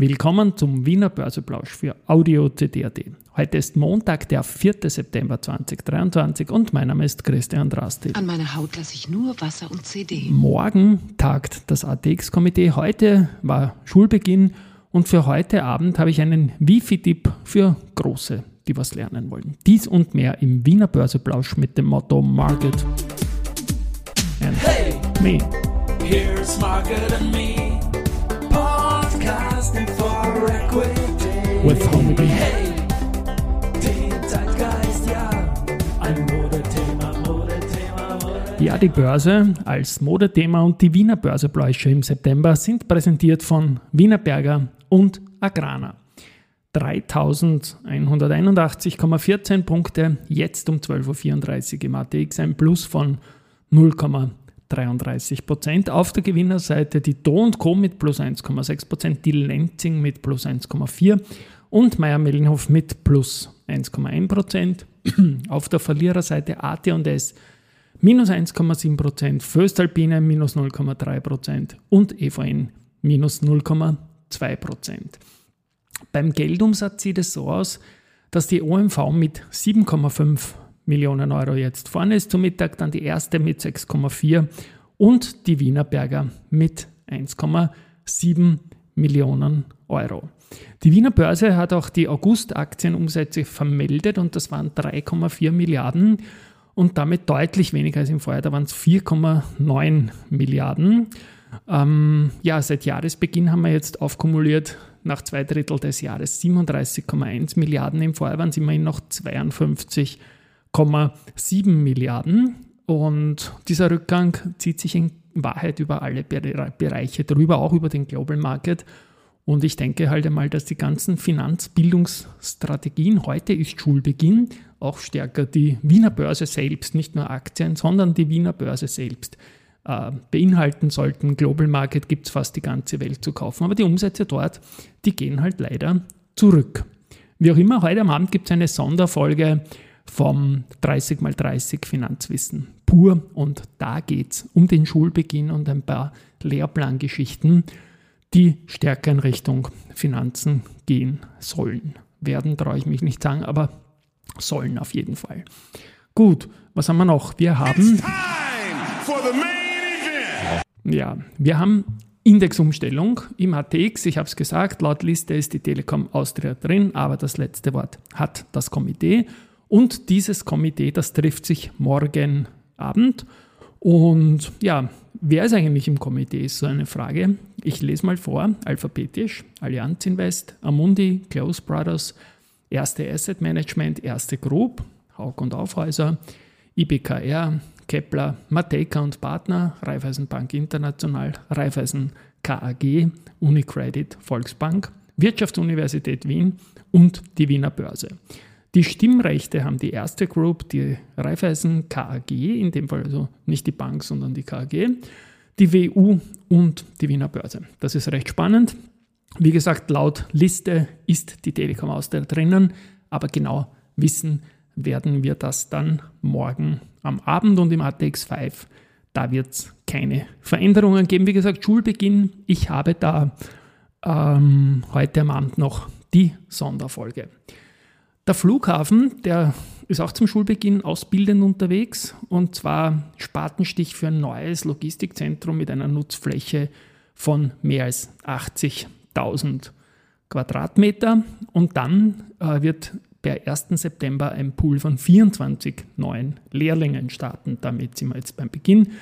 Willkommen zum Wiener Börseplausch für Audio CD.at. Heute ist Montag, der 4. September 2023 und mein Name ist Christian Drastil. An meine Haut lasse ich nur Wasser und CD. Morgen tagt das ATX-Komitee. Heute war Schulbeginn und für heute Abend habe ich einen Wifi-Tipp für Große, die was lernen wollen. Dies und mehr im Wiener Börseplausch mit dem Motto Market and Hey! Me. Here's Market and Me, With Homedy. Hey, den Zeitgeist, ja, die Börse als Modethema und die Wiener Börsebläusche im September sind präsentiert von Wienerberger und Agrana. 3181,14 Punkte, jetzt um 12.34 Uhr im ATX, ein Plus von 0,33 Prozent. Auf der Gewinnerseite die Do Co. mit plus 1,6 Prozent, die Lenzing mit plus 1,4 und Meier-Mellenhof mit plus 1,1 Prozent. Auf der Verliererseite AT&S minus 1,7 Prozent, Föstalpine minus 0,3 Prozent und EVN minus 0,2 Prozent. Beim Geldumsatz sieht es so aus, dass die OMV mit 7,5 Millionen Euro jetzt vorne ist, zum Mittag dann die erste mit 6,4 und die Wienerberger mit 1,7 Millionen Euro. Die Wiener Börse hat auch die August-Aktienumsätze vermeldet und das waren 3,4 Milliarden und damit deutlich weniger als im Vorjahr, da waren es 4,9 Milliarden. Ähm, ja, seit Jahresbeginn haben wir jetzt aufkumuliert nach zwei Drittel des Jahres 37,1 Milliarden. Im Vorjahr waren es immerhin noch 52,7 Milliarden. Und dieser Rückgang zieht sich in Wahrheit über alle Bere- Bereiche drüber, auch über den Global Market. Und ich denke halt einmal, dass die ganzen Finanzbildungsstrategien, heute ist Schulbeginn, auch stärker die Wiener Börse selbst, nicht nur Aktien, sondern die Wiener Börse selbst äh, beinhalten sollten. Global Market gibt es fast die ganze Welt zu kaufen, aber die Umsätze dort, die gehen halt leider zurück. Wie auch immer, heute am Abend gibt es eine Sonderfolge vom 30x30 Finanzwissen pur und da geht es um den Schulbeginn und ein paar Lehrplangeschichten, die stärker in Richtung Finanzen gehen sollen. Werden traue ich mich nicht sagen, aber sollen auf jeden Fall. Gut, was haben wir noch? Wir haben ja, wir haben Indexumstellung im ATX. Ich habe es gesagt, laut Liste ist die Telekom Austria drin, aber das letzte Wort hat das Komitee. Und dieses Komitee, das trifft sich morgen Abend. Und ja, wer ist eigentlich im Komitee, ist so eine Frage. Ich lese mal vor, alphabetisch. Allianz Invest, Amundi, Close Brothers, Erste Asset Management, Erste Group, Haug und Aufhäuser, IBKR, Kepler, Mateka und Partner, Raiffeisenbank International, Raiffeisen KAG, Unicredit, Volksbank, Wirtschaftsuniversität Wien und die Wiener Börse. Die Stimmrechte haben die erste Group, die Raiffeisen KAG, in dem Fall also nicht die Bank, sondern die KAG, die WU und die Wiener Börse. Das ist recht spannend. Wie gesagt, laut Liste ist die Telekom Austria drinnen, aber genau wissen werden wir das dann morgen am Abend und im ATX 5. Da wird es keine Veränderungen geben. Wie gesagt, Schulbeginn. Ich habe da ähm, heute am Abend noch die Sonderfolge. Der Flughafen, der ist auch zum Schulbeginn ausbildend unterwegs und zwar Spatenstich für ein neues Logistikzentrum mit einer Nutzfläche von mehr als 80.000 Quadratmeter und dann äh, wird per 1. September ein Pool von 24 neuen Lehrlingen starten. Damit sind wir jetzt beim Beginn.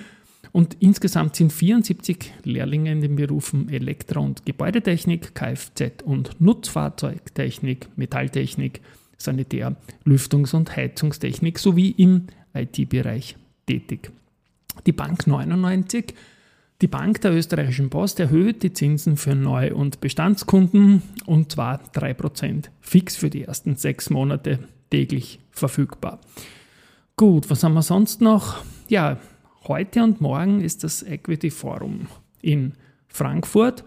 Und insgesamt sind 74 Lehrlinge in den Berufen Elektro- und Gebäudetechnik, Kfz- und Nutzfahrzeugtechnik, Metalltechnik, Sanitär-, Lüftungs- und Heizungstechnik sowie im IT-Bereich tätig. Die Bank 99, die Bank der österreichischen Post, erhöht die Zinsen für Neu- und Bestandskunden und zwar 3% fix für die ersten sechs Monate täglich verfügbar. Gut, was haben wir sonst noch? Ja, heute und morgen ist das Equity Forum in Frankfurt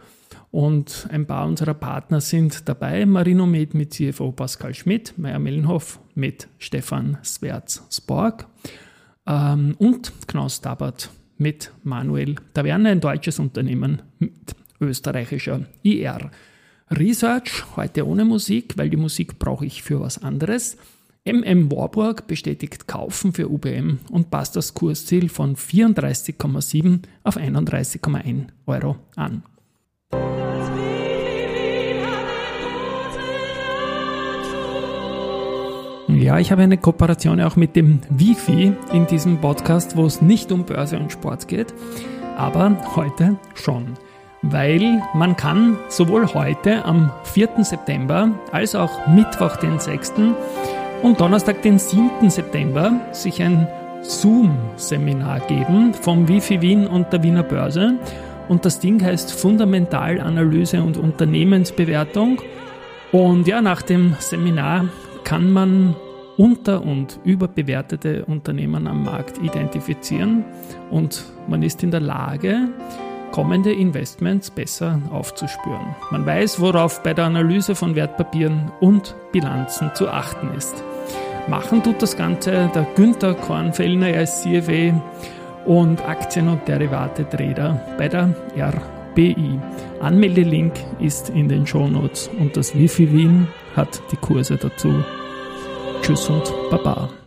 und ein paar unserer Partner sind dabei. Marinomed mit CFO Pascal Schmidt, Meier Mellenhoff mit Stefan Swerz-Spork ähm, und Knaus Tabert mit Manuel Taverne, ein deutsches Unternehmen mit österreichischer IR. Research, heute ohne Musik, weil die Musik brauche ich für was anderes. MM Warburg bestätigt Kaufen für UBM und passt das Kursziel von 34,7 auf 31,1 Euro an. Ja, ich habe eine Kooperation auch mit dem Wifi in diesem Podcast, wo es nicht um Börse und Sport geht, aber heute schon. Weil man kann sowohl heute am 4. September als auch Mittwoch den 6. und Donnerstag den 7. September sich ein Zoom-Seminar geben vom Wifi Wien und der Wiener Börse. Und das Ding heißt Fundamentalanalyse und Unternehmensbewertung. Und ja, nach dem Seminar kann man unter- und überbewertete Unternehmen am Markt identifizieren und man ist in der Lage, kommende Investments besser aufzuspüren. Man weiß, worauf bei der Analyse von Wertpapieren und Bilanzen zu achten ist. Machen tut das Ganze der Günther Kornfellner, er ist CFA und Aktien- und Derivate-Trader bei der RBI. Anmeldelink ist in den Shownotes und das Wifi Wien hat die Kurse dazu. que son papa.